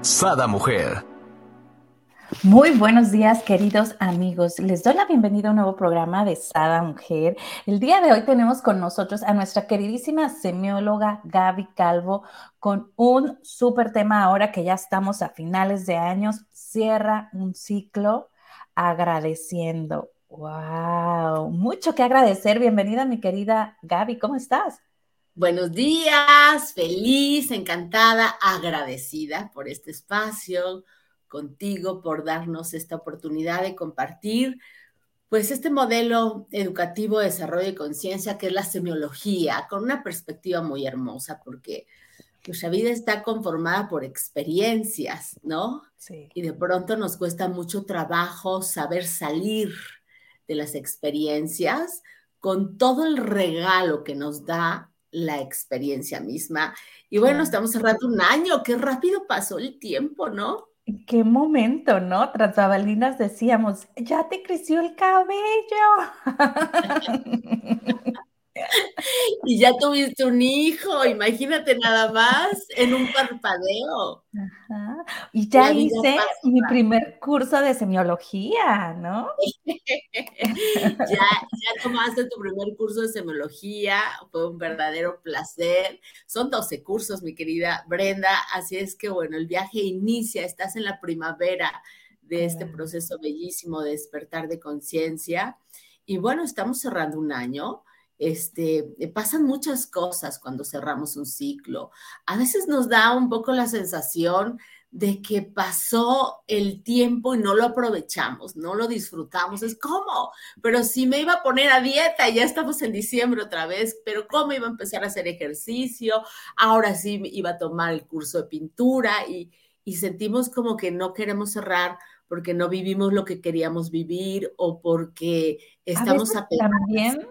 Sada Mujer. Muy buenos días, queridos amigos. Les doy la bienvenida a un nuevo programa de Sada Mujer. El día de hoy tenemos con nosotros a nuestra queridísima semióloga Gaby Calvo con un súper tema ahora que ya estamos a finales de años. Cierra un ciclo agradeciendo. ¡Wow! Mucho que agradecer. Bienvenida, mi querida Gaby. ¿Cómo estás? Buenos días, feliz, encantada, agradecida por este espacio, contigo, por darnos esta oportunidad de compartir, pues este modelo educativo de desarrollo de conciencia que es la semiología, con una perspectiva muy hermosa, porque nuestra vida está conformada por experiencias, ¿no? Sí. Y de pronto nos cuesta mucho trabajo saber salir de las experiencias con todo el regalo que nos da la experiencia misma. Y bueno, estamos cerrando un año, qué rápido pasó el tiempo, ¿no? Qué momento, ¿no? Tras babalinas decíamos, ya te creció el cabello. y ya tuviste un hijo, imagínate nada más en un parpadeo. Ajá. Y ya hice mi primer curso de semiología, ¿no? ya, ya tomaste tu primer curso de semiología, fue un verdadero placer. Son 12 cursos, mi querida Brenda, así es que bueno, el viaje inicia, estás en la primavera de este proceso bellísimo de despertar de conciencia. Y bueno, estamos cerrando un año este, eh, pasan muchas cosas cuando cerramos un ciclo. A veces nos da un poco la sensación de que pasó el tiempo y no lo aprovechamos, no lo disfrutamos. Es como, pero si me iba a poner a dieta, ya estamos en diciembre otra vez, pero cómo iba a empezar a hacer ejercicio, ahora sí iba a tomar el curso de pintura y, y sentimos como que no queremos cerrar porque no vivimos lo que queríamos vivir o porque estamos a también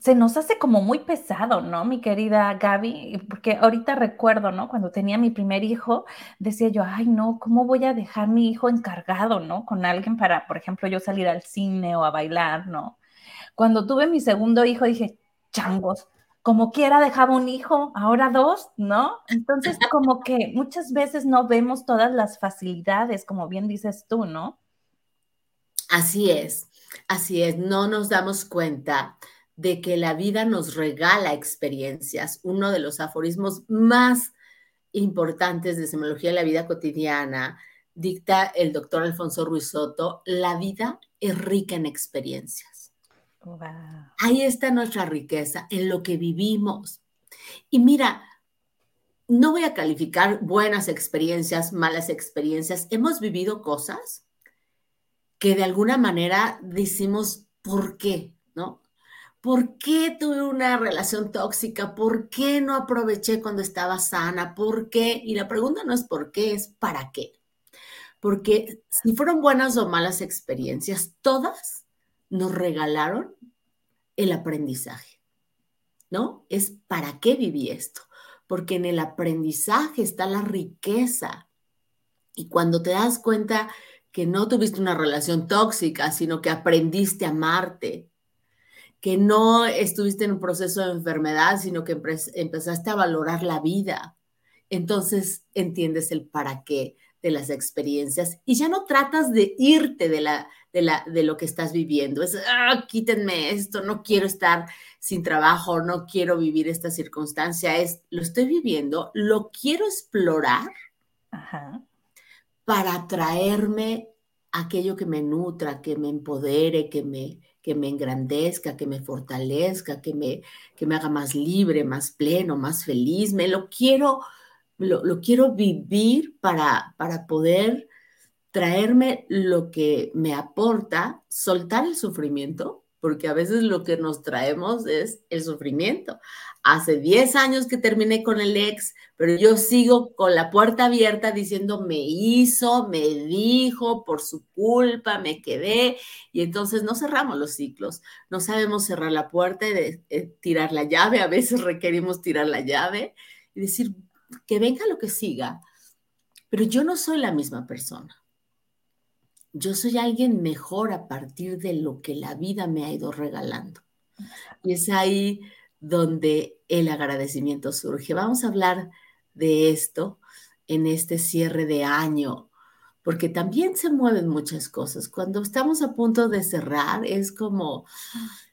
se nos hace como muy pesado, ¿no, mi querida Gaby? Porque ahorita recuerdo, ¿no? Cuando tenía mi primer hijo, decía yo, ay, no, ¿cómo voy a dejar mi hijo encargado, ¿no? Con alguien para, por ejemplo, yo salir al cine o a bailar, ¿no? Cuando tuve mi segundo hijo, dije, changos, como quiera dejaba un hijo, ahora dos, ¿no? Entonces, como que muchas veces no vemos todas las facilidades, como bien dices tú, ¿no? Así es, así es, no nos damos cuenta de que la vida nos regala experiencias. Uno de los aforismos más importantes de semiología de la vida cotidiana dicta el doctor Alfonso Ruiz Soto, la vida es rica en experiencias. Ahí está nuestra riqueza, en lo que vivimos. Y mira, no voy a calificar buenas experiencias, malas experiencias. Hemos vivido cosas que de alguna manera decimos, ¿por qué? ¿No? ¿Por qué tuve una relación tóxica? ¿Por qué no aproveché cuando estaba sana? ¿Por qué? Y la pregunta no es por qué, es para qué. Porque si fueron buenas o malas experiencias, todas nos regalaron el aprendizaje, ¿no? Es para qué viví esto. Porque en el aprendizaje está la riqueza. Y cuando te das cuenta que no tuviste una relación tóxica, sino que aprendiste a amarte, que no estuviste en un proceso de enfermedad, sino que empezaste a valorar la vida. Entonces entiendes el para qué de las experiencias y ya no tratas de irte de, la, de, la, de lo que estás viviendo. Es, ah, quítenme esto, no quiero estar sin trabajo, no quiero vivir esta circunstancia. Es, lo estoy viviendo, lo quiero explorar para traerme aquello que me nutra, que me empodere, que me, que me engrandezca, que me fortalezca, que me, que me haga más libre, más pleno, más feliz. Me lo quiero, lo, quiero vivir para, para poder traerme lo que me aporta, soltar el sufrimiento porque a veces lo que nos traemos es el sufrimiento. Hace 10 años que terminé con el ex, pero yo sigo con la puerta abierta diciendo, me hizo, me dijo, por su culpa, me quedé. Y entonces no cerramos los ciclos, no sabemos cerrar la puerta y de, eh, tirar la llave. A veces requerimos tirar la llave y decir, que venga lo que siga. Pero yo no soy la misma persona yo soy alguien mejor a partir de lo que la vida me ha ido regalando. Y es ahí donde el agradecimiento surge. Vamos a hablar de esto en este cierre de año, porque también se mueven muchas cosas. Cuando estamos a punto de cerrar, es como,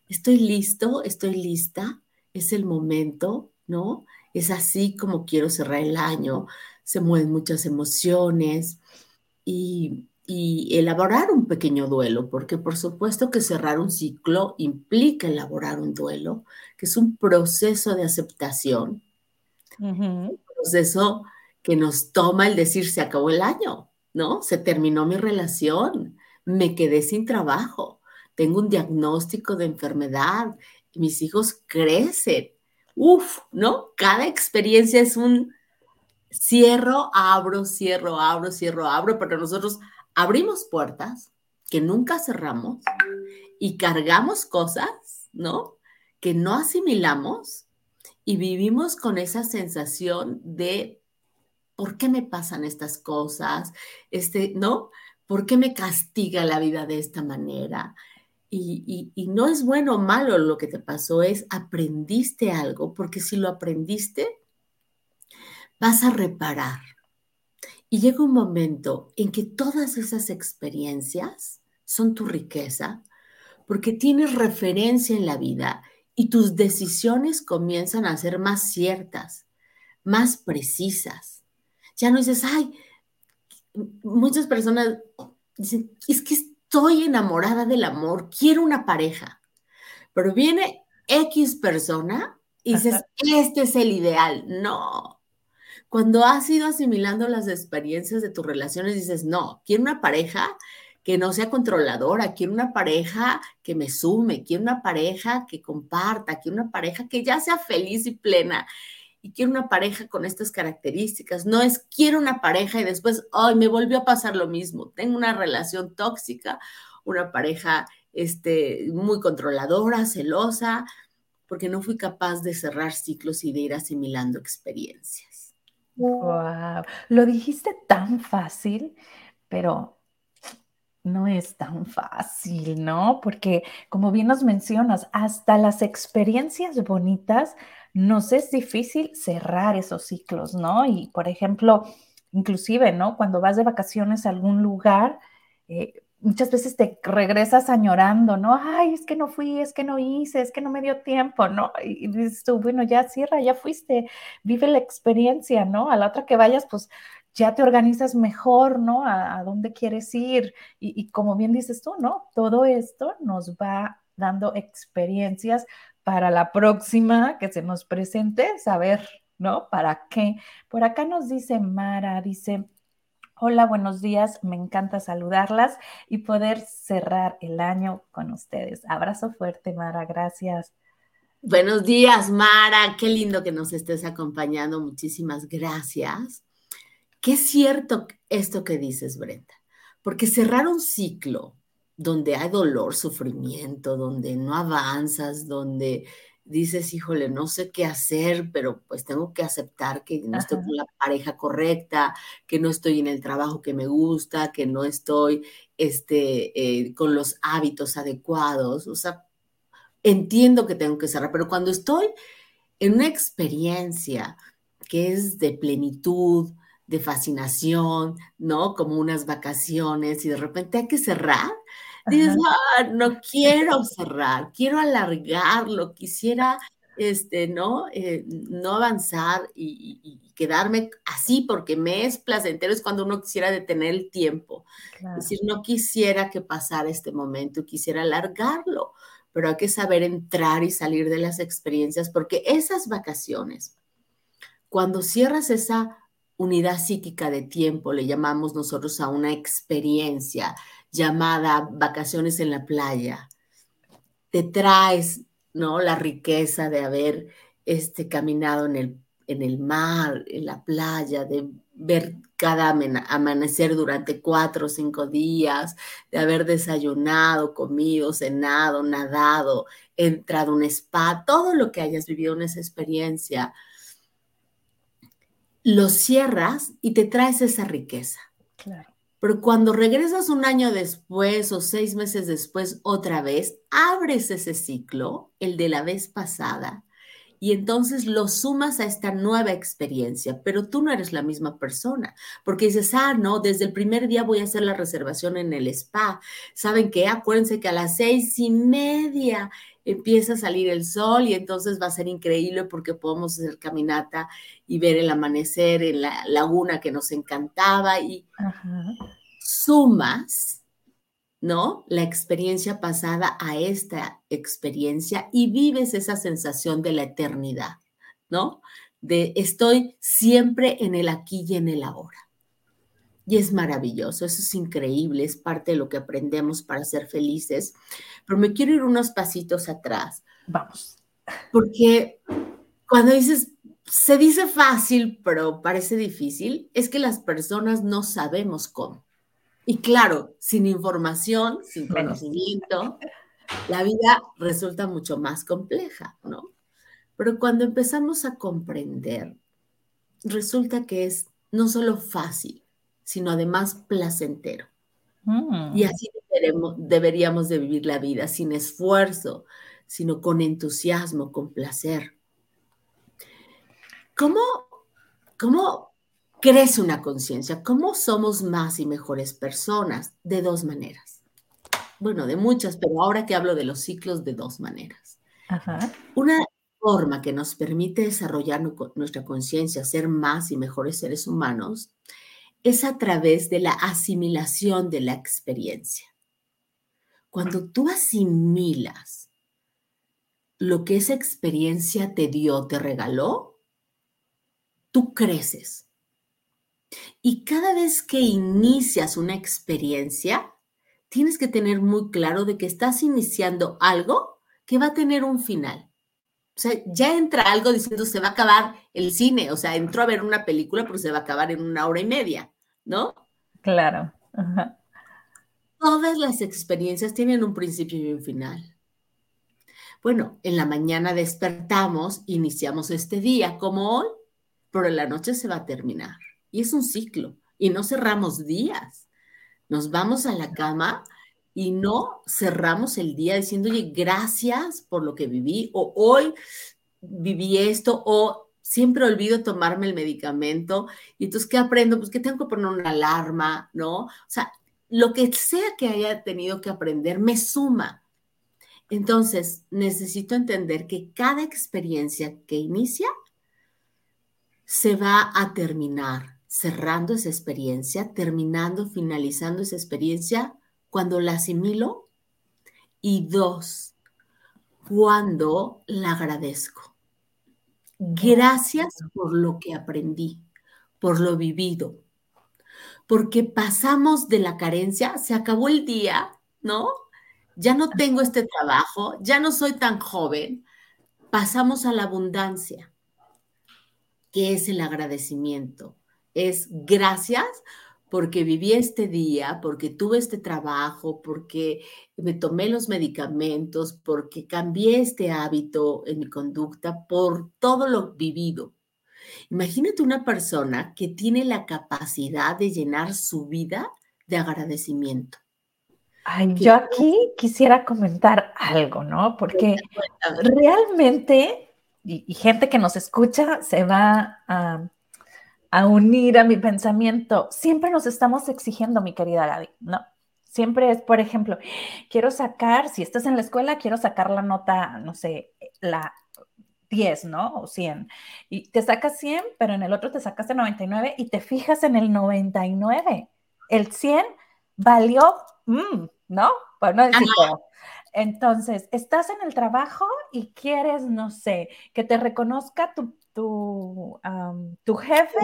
estoy listo, estoy lista, es el momento, ¿no? Es así como quiero cerrar el año, se mueven muchas emociones y y elaborar un pequeño duelo, porque por supuesto que cerrar un ciclo implica elaborar un duelo, que es un proceso de aceptación, un proceso que nos toma el decir se acabó el año, ¿no? Se terminó mi relación, me quedé sin trabajo, tengo un diagnóstico de enfermedad, mis hijos crecen, uf, ¿no? Cada experiencia es un cierro, abro, cierro, abro, cierro, abro, pero nosotros abrimos puertas que nunca cerramos y cargamos cosas, ¿no? Que no asimilamos y vivimos con esa sensación de ¿por qué me pasan estas cosas? Este, ¿no? ¿Por qué me castiga la vida de esta manera? Y, y, no es bueno o malo lo que te pasó, es aprendiste algo, porque si lo aprendiste, vas a reparar, y llega un momento en que todas esas experiencias son tu riqueza, porque tienes referencia en la vida y tus decisiones comienzan a ser más ciertas, más precisas. Ya no dices, ay, muchas personas dicen, es que estoy enamorada del amor, quiero una pareja, pero viene X persona y dices, este es el ideal. No, cuando has ido asimilando las experiencias de tus relaciones, dices, no, quiero una pareja que no sea controladora, quiero una pareja que me sume, quiero una pareja que comparta, quiero una pareja que ya sea feliz y plena. Y quiero una pareja con estas características. No es quiero una pareja y después, ay, me volvió a pasar lo mismo. Tengo una relación tóxica, una pareja este, muy controladora, celosa, porque no fui capaz de cerrar ciclos y de ir asimilando experiencias. Wow, lo dijiste tan fácil, pero no es tan fácil, ¿no? Porque como bien nos mencionas, hasta las experiencias bonitas nos es difícil cerrar esos ciclos, ¿no? Y por ejemplo, inclusive, ¿no? Cuando vas de vacaciones a algún lugar, eh, muchas veces te regresas añorando, ¿no? Ay, es que no fui, es que no hice, es que no me dio tiempo, ¿no? Y dices tú, bueno, ya cierra, ya fuiste, vive la experiencia, ¿no? A la otra que vayas, pues ya te organizas mejor, ¿no? A, dónde quieres ir. Y, y, como bien dices tú, ¿no? Todo esto nos va dando experiencias para la próxima que se nos presente, saber, ¿no? ¿Para qué? Por acá nos dice Mara, dice, Hola, buenos días. Me encanta saludarlas y poder cerrar el año con ustedes. Abrazo fuerte, Mara. Gracias. Buenos días, Mara. Qué lindo que nos estés acompañando. Muchísimas gracias. Qué cierto esto que dices, Brenda, porque cerrar un ciclo donde hay dolor, sufrimiento, donde no avanzas, donde dices, híjole, no sé qué hacer, pero pues tengo que aceptar que no estoy con la pareja correcta, que no estoy en el trabajo que me gusta, que no estoy este, eh, con los hábitos adecuados. O sea, entiendo que tengo que cerrar, pero cuando estoy en una experiencia que es de plenitud, de fascinación, ¿no? Como unas vacaciones y de repente hay que cerrar, dices, ah, no quiero cerrar, quiero alargarlo, quisiera, este, ¿no? Eh, no avanzar y, quedarme así porque me es placentero, es cuando uno quisiera detener el tiempo. Es decir, no quisiera que pasara este momento, quisiera alargarlo, pero hay que saber entrar y salir de las experiencias porque esas vacaciones, cuando cierras esa unidad psíquica de tiempo, le llamamos nosotros a una experiencia, llamada Vacaciones en la Playa. te traes, ¿no? La riqueza de haber este, caminado en el, en el mar, en la playa, de ver cada amanecer durante cuatro o cinco días, de haber desayunado, comido, cenado, nadado, entrado a un spa, todo lo que hayas vivido en esa experiencia, lo cierras y te traes esa riqueza. Claro. Pero cuando regresas un año después o seis meses después otra vez, abres ese ciclo, el de la vez pasada, y entonces lo sumas a esta nueva experiencia, pero tú no eres la misma persona, porque dices, ah, no, desde el primer día voy a hacer la reservación en el spa. ¿Saben qué? Acuérdense que a las seis y media empieza a salir el sol y entonces va a ser increíble porque podemos hacer caminata y ver el amanecer en la laguna que nos encantaba y sumas ¿no? La experiencia pasada a esta experiencia y vives esa sensación de la eternidad, ¿no? De estoy siempre en el aquí y en el ahora. Y es maravilloso, eso es increíble, es parte de lo que aprendemos para ser felices. Pero me quiero ir unos pasitos atrás. Vamos. Porque cuando dices, se dice fácil, pero parece difícil, es que las personas no sabemos cómo. Y claro, sin información, sin conocimiento, la vida resulta mucho más compleja, ¿no? Pero cuando empezamos a comprender, resulta que es no solo fácil, sino además placentero. Mm. Y así deberíamos de vivir la vida, sin esfuerzo, sino con entusiasmo, con placer. ¿Cómo, cómo crece una conciencia. ¿Cómo somos más y mejores personas? De dos maneras. Bueno, de muchas, pero ahora que hablo de los ciclos, de dos maneras. Una forma que nos permite desarrollar nuestra conciencia, ser más y mejores seres humanos, es a través de la asimilación de la experiencia. Cuando tú asimilas lo que esa experiencia te dio, te regaló, tú creces y cada vez que inicias una experiencia, tienes que tener muy claro de que estás iniciando algo que va a tener un final. O sea, ya entra algo diciendo se va a acabar el cine, o sea, entró a ver una película, pero se va a acabar en una hora y media, ¿no? Claro. Todas las experiencias tienen un principio y un final. Bueno, en la mañana despertamos, iniciamos este día como hoy, pero en la noche se va a terminar. Y es un ciclo. Y no cerramos días. Nos vamos a la cama y no cerramos el día diciendo, oye, gracias por lo que viví, o hoy viví esto, o siempre olvido tomarme el medicamento. Y entonces, ¿qué aprendo? Pues que tengo que poner una alarma, ¿no? O sea, lo que sea que haya tenido que aprender me suma. Entonces, necesito entender que cada experiencia que inicia se va a terminar cerrando esa experiencia, terminando, finalizando esa experiencia cuando la asimilo y dos, cuando la agradezco. Gracias por lo que aprendí, por lo vivido, porque pasamos de la carencia, se acabó el día, ¿no? Ya no tengo este trabajo, ya no soy tan joven, pasamos a la abundancia, que es el agradecimiento es gracias porque viví este día, porque tuve este trabajo, porque me tomé los medicamentos, porque cambié este hábito en mi conducta, por todo lo vivido. Imagínate una persona que tiene la capacidad de llenar su vida de agradecimiento. Ay, yo aquí quisiera comentar algo, ¿no? Porque realmente, y, gente que nos escucha se va a a unir a mi pensamiento. Siempre nos estamos exigiendo, mi querida Gaby, ¿no? Siempre es, por ejemplo, quiero sacar, si estás en la escuela, quiero sacar la nota, no sé, la 10, ¿no? O 100. Y te sacas 100, pero en el otro te sacaste 99 y te fijas en el 99. El 100 valió, mm, ¿no? Pues no decir entonces, estás en el trabajo y quieres, no sé, que te reconozca tu tu, tu jefe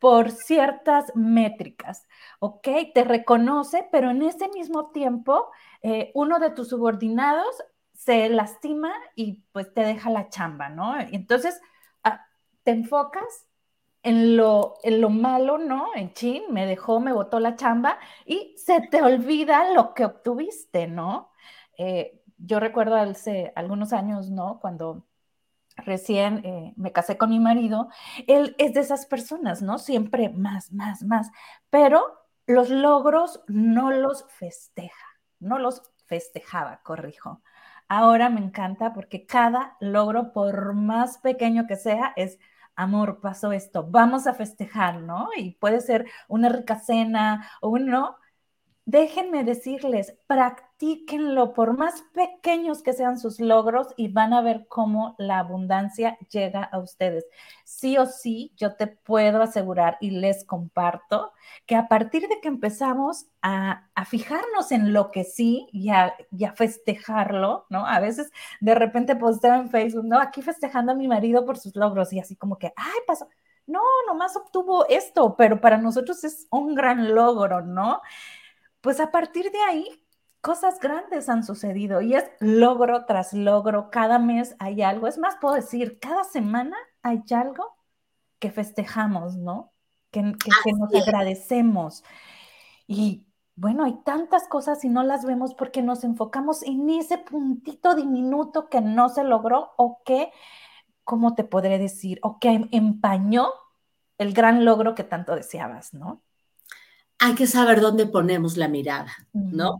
por ciertas métricas, ¿ok? Te reconoce, pero en ese mismo tiempo eh, uno de tus subordinados se lastima y pues te deja la chamba, ¿no? Entonces, ah, te enfocas en lo, en lo malo, ¿no? En chin, me dejó, me botó la chamba y se te olvida lo que obtuviste, ¿no? Eh, yo recuerdo hace algunos años, ¿no? Cuando recién eh, me casé con mi marido, él es de esas personas, ¿no? Siempre más, más, más, pero los logros no los festeja, no los festejaba, corrijo. Ahora me encanta porque cada logro, por más pequeño que sea, es amor, pasó esto, vamos a festejar, ¿no? Y puede ser una rica cena o uno, déjenme decirles, practíquenlo por más pequeños que sean sus logros y van a ver cómo la abundancia llega a ustedes. Sí o sí, yo te puedo asegurar y les comparto que a partir de que empezamos a, fijarnos en lo que sí y a, festejarlo, ¿no? A veces de repente posteo en Facebook, ¿no? Aquí festejando a mi marido por sus logros y así como que, ay, pasó. No, nomás obtuvo esto, pero para nosotros es un gran logro, ¿no? Pues a partir de ahí, cosas grandes han sucedido y es logro tras logro, cada mes hay algo, es más, puedo decir, cada semana hay algo que festejamos, ¿no? Que, nos agradecemos. Y bueno, hay tantas cosas y no las vemos porque nos enfocamos en ese puntito diminuto que no se logró o que, ¿cómo te podré decir? O que empañó el gran logro que tanto deseabas, ¿no? Hay que saber dónde ponemos la mirada, ¿no?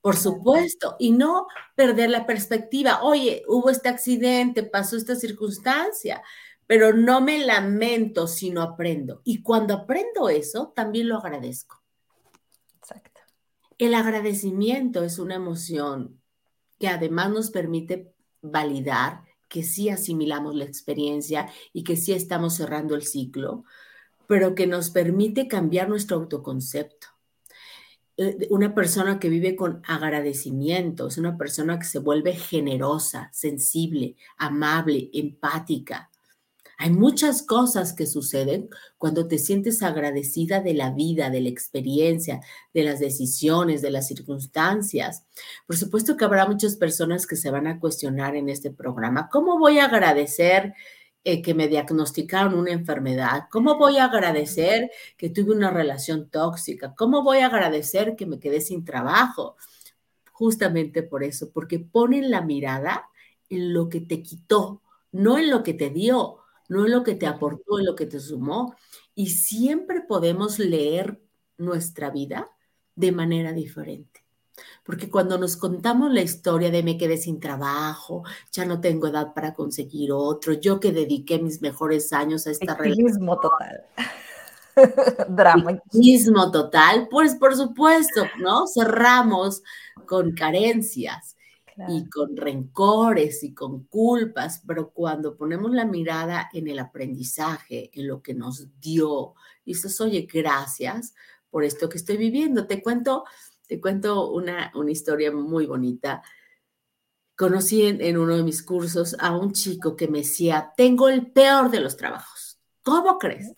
Por supuesto, y no perder la perspectiva. Oye, hubo este accidente, pasó esta circunstancia, pero no me lamento, sino aprendo. Y cuando aprendo eso, también lo agradezco. Exacto. El agradecimiento es una emoción que además nos permite validar que sí asimilamos la experiencia y que sí estamos cerrando el ciclo, pero que nos permite cambiar nuestro autoconcepto. Eh, una persona que vive con agradecimiento es una persona que se vuelve generosa, sensible, amable, empática. Hay muchas cosas que suceden cuando te sientes agradecida de la vida, de la experiencia, de las decisiones, de las circunstancias. Por supuesto que habrá muchas personas que se van a cuestionar en este programa, ¿cómo voy a agradecer eh, que me diagnosticaron una enfermedad? ¿Cómo voy a agradecer que tuve una relación tóxica? ¿Cómo voy a agradecer que me quedé sin trabajo? Justamente por eso, porque ponen la mirada en lo que te quitó, no en lo que te dio, no en lo que te aportó, en lo que te sumó. Y siempre podemos leer nuestra vida de manera diferente. Porque cuando nos contamos la historia de me quedé sin trabajo, ya no tengo edad para conseguir otro, yo que dediqué mis mejores años a esta relación. total. Drama. Mismo total, pues por supuesto, ¿no? Cerramos con carencias y con rencores y con culpas, pero cuando ponemos la mirada en el aprendizaje, en lo que nos dio, y dices, oye, gracias por esto que estoy viviendo. Te cuento, te cuento una, una historia muy bonita. Conocí en, uno de mis cursos a un chico que me decía, tengo el peor de los trabajos. ¿Cómo crees?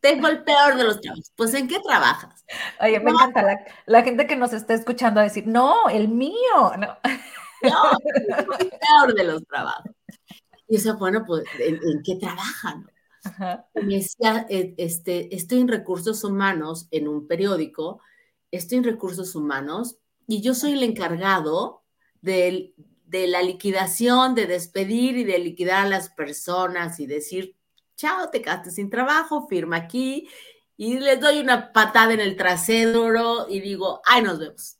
Tengo el peor de los trabajos. Pues, ¿en qué trabajas? Oye, me encanta la, la, gente que nos está escuchando a decir, no, el mío, no. No, el peor de los trabajos. Y eso, bueno, pues, ¿en, qué trabajan? Me decía, e, este, estoy en recursos humanos en un periódico estoy en recursos humanos y yo soy el encargado de, de la liquidación, de despedir y de liquidar a las personas y decir, chao, te quedaste sin trabajo, firma aquí y les doy una patada en el trasero y digo, ay, nos vemos.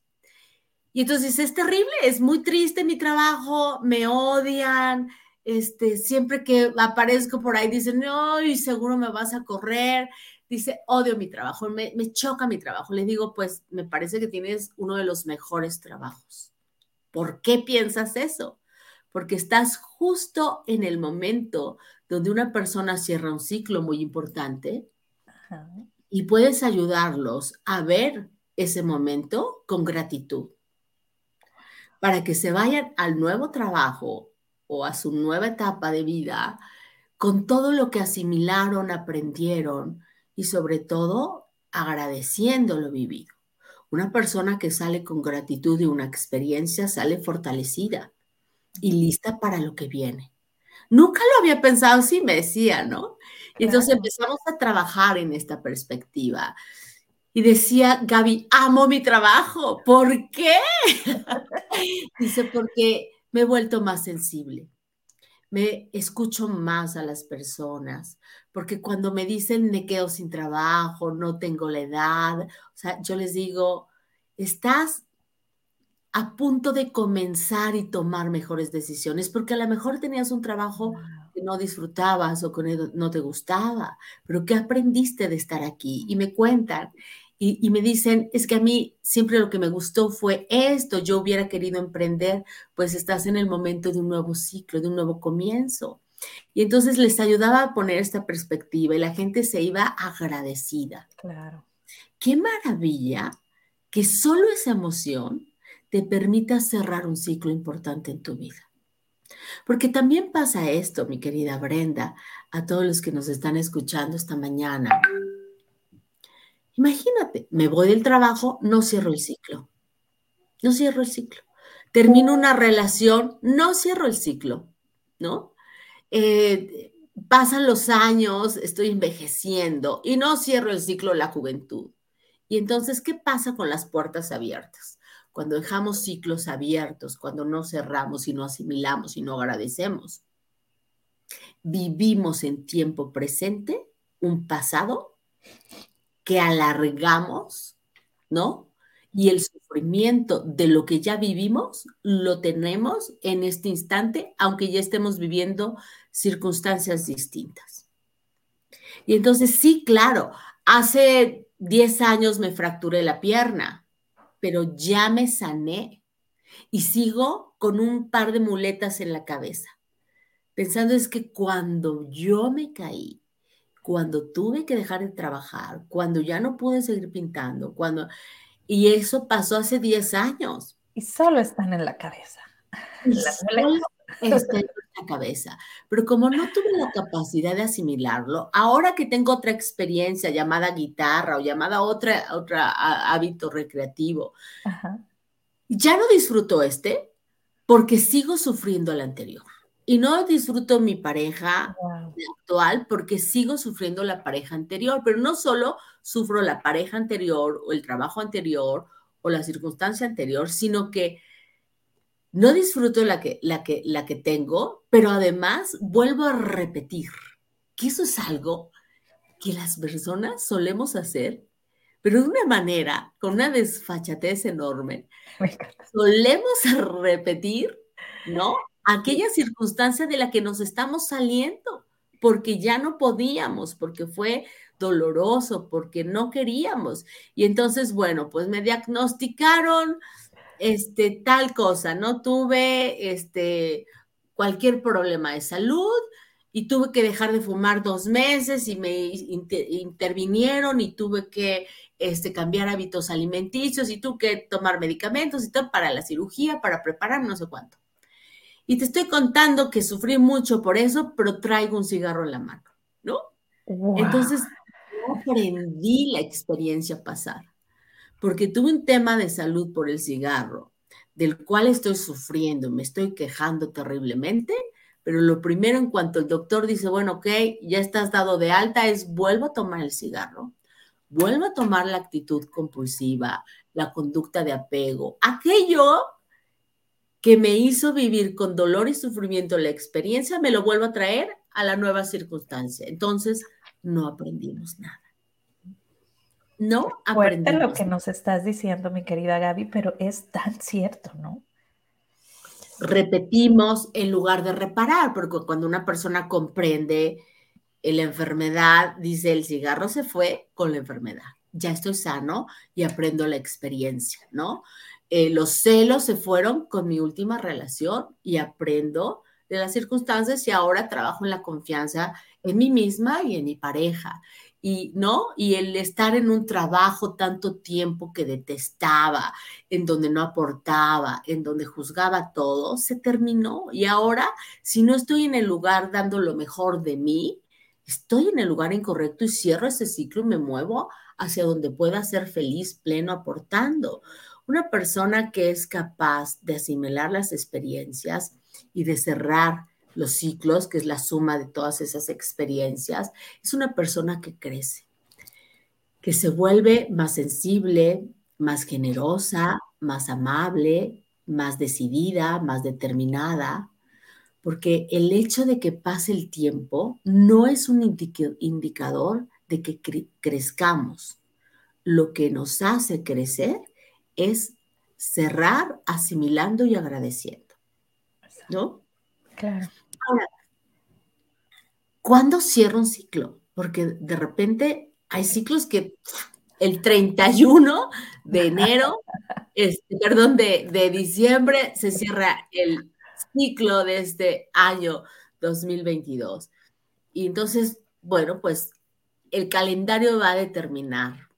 Y entonces es terrible, es muy triste mi trabajo, me odian, este, siempre que aparezco por ahí dicen, no, seguro me vas a correr dice, odio mi trabajo, me, choca mi trabajo. Le digo, pues me parece que tienes uno de los mejores trabajos. ¿Por qué piensas eso? Porque estás justo en el momento donde una persona cierra un ciclo muy importante y puedes ayudarlos a ver ese momento con gratitud para que se vayan al nuevo trabajo o a su nueva etapa de vida con todo lo que asimilaron, aprendieron y sobre todo agradeciendo lo vivido. Una persona que sale con gratitud de una experiencia sale fortalecida y lista para lo que viene. Nunca lo había pensado así, me decía, ¿no? Y entonces empezamos a trabajar en esta perspectiva. Y decía, Gaby, amo mi trabajo. ¿Por qué? Dice, porque me he vuelto más sensible. Me escucho más a las personas, porque cuando me dicen me quedo sin trabajo, no tengo la edad, o sea, yo les digo, estás a punto de comenzar y tomar mejores decisiones, porque a lo mejor tenías un trabajo que no disfrutabas o que no te gustaba, pero ¿qué aprendiste de estar aquí? Y me cuentan y, me dicen, es que a mí siempre lo que me gustó fue esto, yo hubiera querido emprender, pues estás en el momento de un nuevo ciclo, de un nuevo comienzo. Y entonces les ayudaba a poner esta perspectiva y la gente se iba agradecida. Claro. Qué maravilla que solo esa emoción te permita cerrar un ciclo importante en tu vida. Porque también pasa esto, mi querida Brenda, a todos los que nos están escuchando esta mañana. Imagínate, me voy del trabajo, no cierro el ciclo. No cierro el ciclo. Termino una relación, no cierro el ciclo, ¿no? Eh, pasan los años, estoy envejeciendo y no cierro el ciclo de la juventud. Y entonces, ¿qué pasa con las puertas abiertas? Cuando dejamos ciclos abiertos, cuando no cerramos y no asimilamos y no agradecemos, vivimos en tiempo presente un pasado que alargamos, ¿no? Y el sufrimiento de lo que ya vivimos lo tenemos en este instante, aunque ya estemos viviendo circunstancias distintas. Y entonces, sí, claro, hace 10 años me fracturé la pierna, pero ya me sané y sigo con un par de muletas en la cabeza, pensando es que cuando yo me caí, cuando tuve que dejar de trabajar, cuando ya no pude seguir pintando, cuando... Y eso pasó hace 10 años. Y solo están en la cabeza. Y solo está en la cabeza. Pero como no tuve la capacidad de asimilarlo, ahora que tengo otra experiencia llamada guitarra o llamada otra, otra hábito recreativo, ya no disfruto este porque sigo sufriendo el anterior. Y no disfruto mi pareja actual porque sigo sufriendo la pareja anterior, pero no solo sufro la pareja anterior o el trabajo anterior o la circunstancia anterior, sino que no disfruto la que, la que, la que tengo, pero además vuelvo a repetir, que eso es algo que las personas solemos hacer, pero de una manera, con una desfachatez enorme. Solemos repetir, ¿no? Aquella circunstancia de la que nos estamos saliendo, porque ya no podíamos, porque fue doloroso, porque no queríamos. Y entonces, bueno, pues me diagnosticaron este tal cosa, no tuve este cualquier problema de salud y tuve que dejar de fumar dos meses y me intervinieron y tuve que este, cambiar hábitos alimenticios y tuve que tomar medicamentos y todo para la cirugía, para preparar no sé cuánto. Y te estoy contando que sufrí mucho por eso, pero traigo un cigarro en la mano, ¿no? Entonces, aprendí la experiencia pasada, porque tuve un tema de salud por el cigarro, del cual estoy sufriendo, me estoy quejando terriblemente, pero lo primero en cuanto el doctor dice, bueno, ok, ya estás dado de alta, es vuelvo a tomar el cigarro, vuelvo a tomar la actitud compulsiva, la conducta de apego, aquello que me hizo vivir con dolor y sufrimiento la experiencia, me lo vuelvo a traer a la nueva circunstancia. Entonces, no aprendimos nada. No aprendimos. Fuerte lo que nos estás diciendo, mi querida Gaby, pero es tan cierto, ¿no? Repetimos en lugar de reparar, porque cuando una persona comprende la enfermedad, dice, el cigarro se fue con la enfermedad. Ya estoy sano y aprendo la experiencia, ¿no? Eh, los celos se fueron con mi última relación y aprendo de las circunstancias y ahora trabajo en la confianza en mí misma y en mi pareja. y no, y el estar en un trabajo tanto tiempo que detestaba, en donde no aportaba, en donde juzgaba todo, se terminó. Y ahora, si no estoy en el lugar dando lo mejor de mí, estoy en el lugar incorrecto y cierro ese ciclo y me muevo hacia donde pueda ser feliz, pleno, aportando. Una persona que es capaz de asimilar las experiencias y de cerrar los ciclos, que es la suma de todas esas experiencias, es una persona que crece, que se vuelve más sensible, más generosa, más amable, más decidida, más determinada, porque el hecho de que pase el tiempo no es un indicador de que crezcamos. Lo que nos hace crecer es cerrar asimilando y agradeciendo. ¿No? Claro. Ahora, ¿cuándo cierra un ciclo? Porque de repente hay ciclos que el 31 de enero, este, perdón, de, de diciembre se cierra el ciclo de este año 2022. Y entonces, bueno, pues el calendario va a determinar.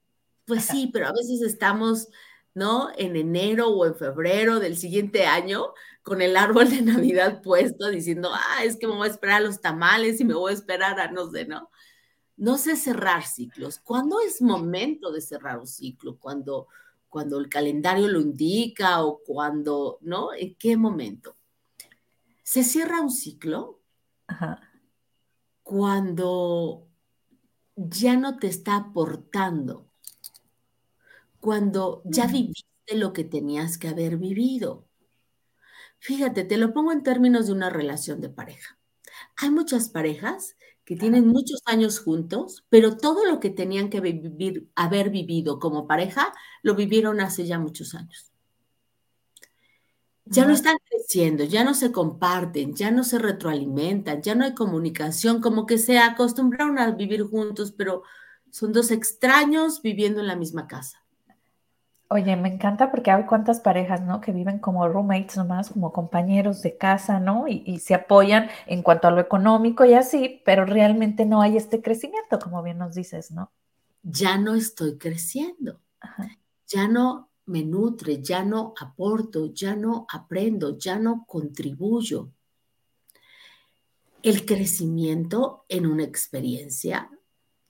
Pues sí, pero a veces estamos, ¿no? En enero o en febrero del siguiente año con el árbol de Navidad puesto diciendo, ah, es que me voy a esperar a los tamales y me voy a esperar a no sé, ¿no? No sé cerrar ciclos. ¿Cuándo es momento de cerrar un ciclo? Cuando, cuando el calendario lo indica o cuando, ¿no? ¿En qué momento? Se cierra un ciclo cuando ya no te está aportando, cuando ya viviste lo que tenías que haber vivido. Fíjate, te lo pongo en términos de una relación de pareja. Hay muchas parejas que tienen muchos años juntos, pero todo lo que tenían que vivir, haber vivido como pareja, lo vivieron hace ya muchos años ya no están creciendo, ya no se comparten, ya no se retroalimentan, ya no hay comunicación, como que se acostumbraron a vivir juntos, pero son dos extraños viviendo en la misma casa. Oye, me encanta porque hay cuántas parejas, ¿no? Que viven como roommates nomás, como compañeros de casa, ¿no? Y, se apoyan en cuanto a lo económico y así, pero realmente no hay este crecimiento, como bien nos dices, ¿no? Ya no estoy creciendo. Ya no me nutre, ya no aporto, ya no aprendo, ya no contribuyo. El crecimiento en una experiencia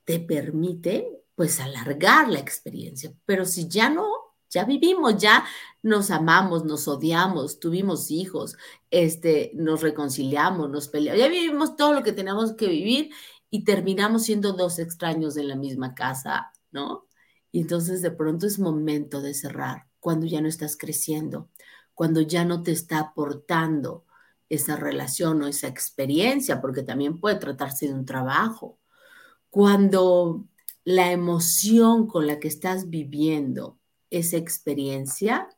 te permite pues alargar la experiencia, pero si ya no, ya vivimos, ya nos amamos, nos odiamos, tuvimos hijos, este, nos reconciliamos, nos peleamos, ya vivimos todo lo que tenemos que vivir y terminamos siendo dos extraños en la misma casa, ¿no? Y entonces de pronto es momento de cerrar, cuando ya no estás creciendo, cuando ya no te está aportando esa relación o esa experiencia, porque también puede tratarse de un trabajo. Cuando la emoción con la que estás viviendo esa experiencia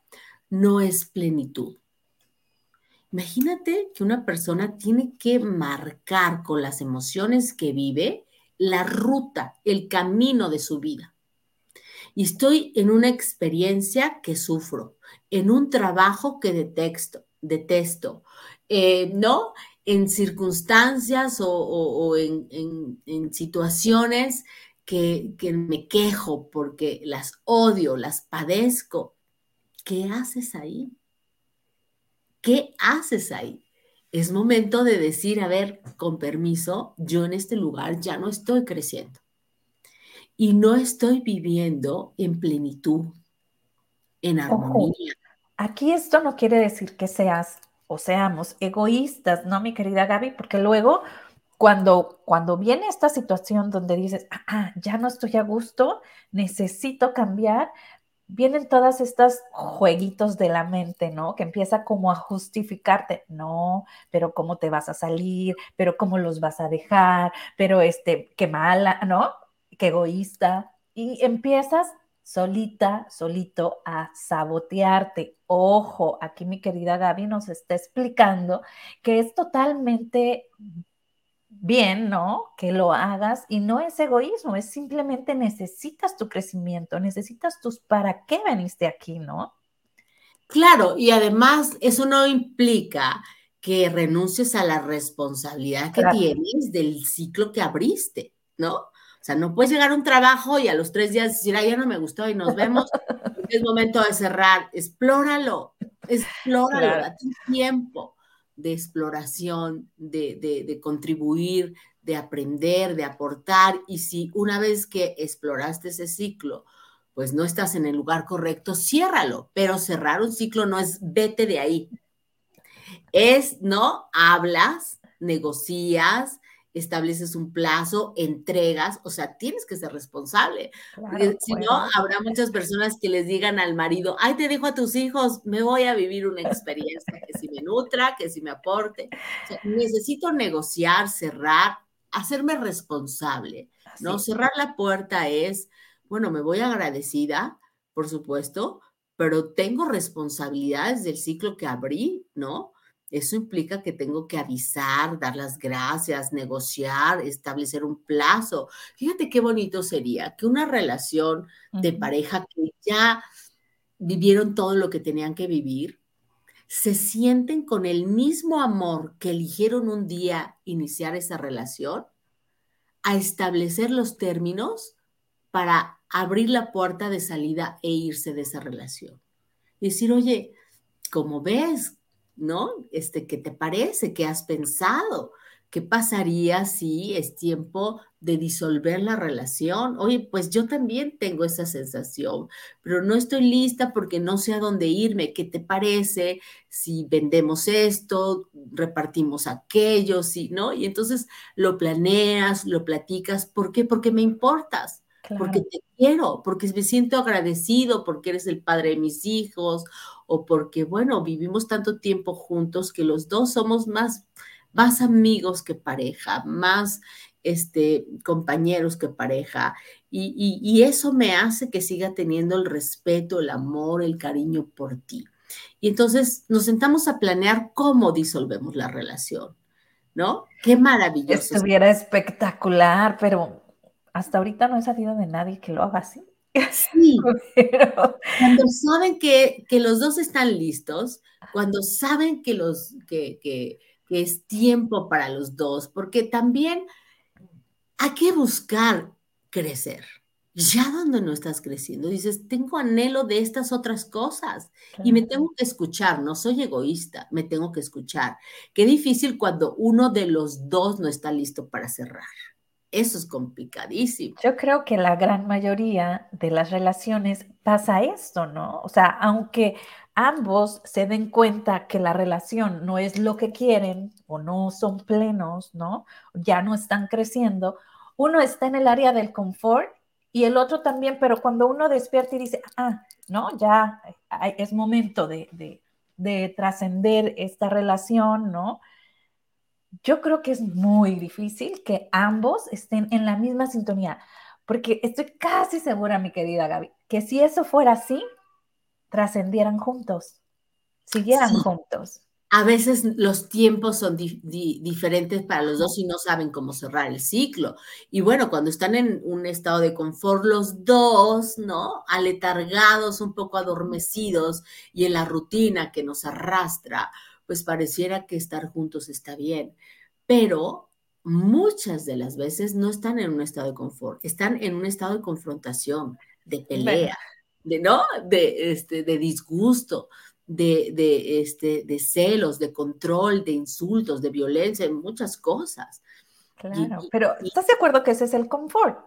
no es plenitud. Imagínate que una persona tiene que marcar con las emociones que vive la ruta, el camino de su vida y estoy en una experiencia que sufro, en un trabajo que detesto, detesto, eh, ¿no? En circunstancias o, en, situaciones que, que me quejo porque las odio, las padezco. ¿Qué haces ahí? ¿Qué haces ahí? Es momento de decir, a ver, con permiso, yo en este lugar ya no estoy creciendo y no estoy viviendo en plenitud, en armonía. aquí esto no quiere decir que seas o seamos egoístas, ¿no, mi querida Gaby? Porque luego cuando, cuando viene esta situación donde dices, ah, ah, ya no estoy a gusto, necesito cambiar, vienen todas estas jueguitos de la mente, ¿no? Que empieza como a justificarte, no, pero cómo te vas a salir, pero cómo los vas a dejar, pero este, qué mala, ¿no? qué egoísta, y empiezas solita, solito a sabotearte. Ojo, aquí mi querida Gaby nos está explicando que es totalmente bien, ¿no? Que lo hagas y no es egoísmo, es simplemente necesitas tu crecimiento, necesitas tus para qué veniste aquí, ¿no? Claro, y además eso no implica que renuncies a la responsabilidad que tienes del ciclo que abriste, ¿no? sea, no puedes llegar a un trabajo y a los tres días decir, ay, ya no me gustó y nos vemos. es momento de cerrar. Explóralo, explóralo, date tiempo de exploración, de, de contribuir, de aprender, de aportar. Y si una vez que exploraste ese ciclo, pues no estás en el lugar correcto, ciérralo. Pero cerrar un ciclo no es vete de ahí. Es, ¿no? Hablas, negocias, estableces un plazo, entregas, o sea, tienes que ser responsable. si no, habrá muchas personas que les digan al marido, ay, te dejo a tus hijos, me voy a vivir una experiencia que si me nutra, que si me aporte. necesito negociar, cerrar, hacerme responsable, ¿no? Cerrar la puerta es, bueno, me voy agradecida, por supuesto, pero tengo responsabilidades del ciclo que abrí, ¿no? Eso implica que tengo que avisar, dar las gracias, negociar, establecer un plazo. Fíjate qué bonito sería que una relación de pareja que ya vivieron todo lo que tenían que vivir, se sienten con el mismo amor que eligieron un día iniciar esa relación, a establecer los términos para abrir la puerta de salida e irse de esa relación. Decir, oye, como ves, ¿no? Este, ¿qué te parece? ¿Qué has pensado? ¿Qué pasaría si es tiempo de disolver la relación? Oye, pues yo también tengo esa sensación, pero no estoy lista porque no sé a dónde irme. ¿Qué te parece si vendemos esto, repartimos aquello, si, ¿no? Y entonces lo planeas, lo platicas. ¿Por qué? Porque me importas. Porque te quiero, porque me siento agradecido, porque eres el padre de mis hijos, o porque, bueno, vivimos tanto tiempo juntos que los dos somos más más amigos que pareja, más este, compañeros que pareja. Y, eso me hace que siga teniendo el respeto, el amor, el cariño por ti. Y entonces nos sentamos a planear cómo disolvemos la relación, ¿no? Qué maravilloso. Estuviera espectacular, pero hasta ahorita no he sabido de nadie que lo haga así. Sí, cuando saben que, los dos están listos, cuando saben que los que, que, que es tiempo para los dos, porque también hay que buscar crecer. Ya donde no estás creciendo, dices, tengo anhelo de estas otras cosas y me tengo que escuchar, no soy egoísta, me tengo que escuchar. Qué difícil cuando uno de los dos no está listo para cerrar. Eso es complicadísimo. Yo creo que la gran mayoría de las relaciones pasa esto, ¿no? O sea, aunque ambos se den cuenta que la relación no es lo que quieren o no son plenos, ¿no? Ya no están creciendo. Uno está en el área del confort y el otro también, pero cuando uno despierta y dice, ah, no, ya es momento de, de, de trascender esta relación, ¿no? Yo creo que es muy difícil que ambos estén en la misma sintonía, porque estoy casi segura, mi querida Gaby, que si eso fuera así, trascendieran juntos, siguieran juntos. A veces los tiempos son diferentes para los dos y no saben cómo cerrar el ciclo. Y bueno, cuando están en un estado de confort, los dos, ¿no? Aletargados, un poco adormecidos y en la rutina que nos arrastra, pues pareciera que estar juntos está bien. Pero muchas de las veces no están en un estado de confort, están en un estado de confrontación, de pelea de, ¿no? De, este, de disgusto, de, de, este, de celos, de control, de insultos, de violencia, muchas cosas. Claro, pero ¿estás de acuerdo que ese es el confort?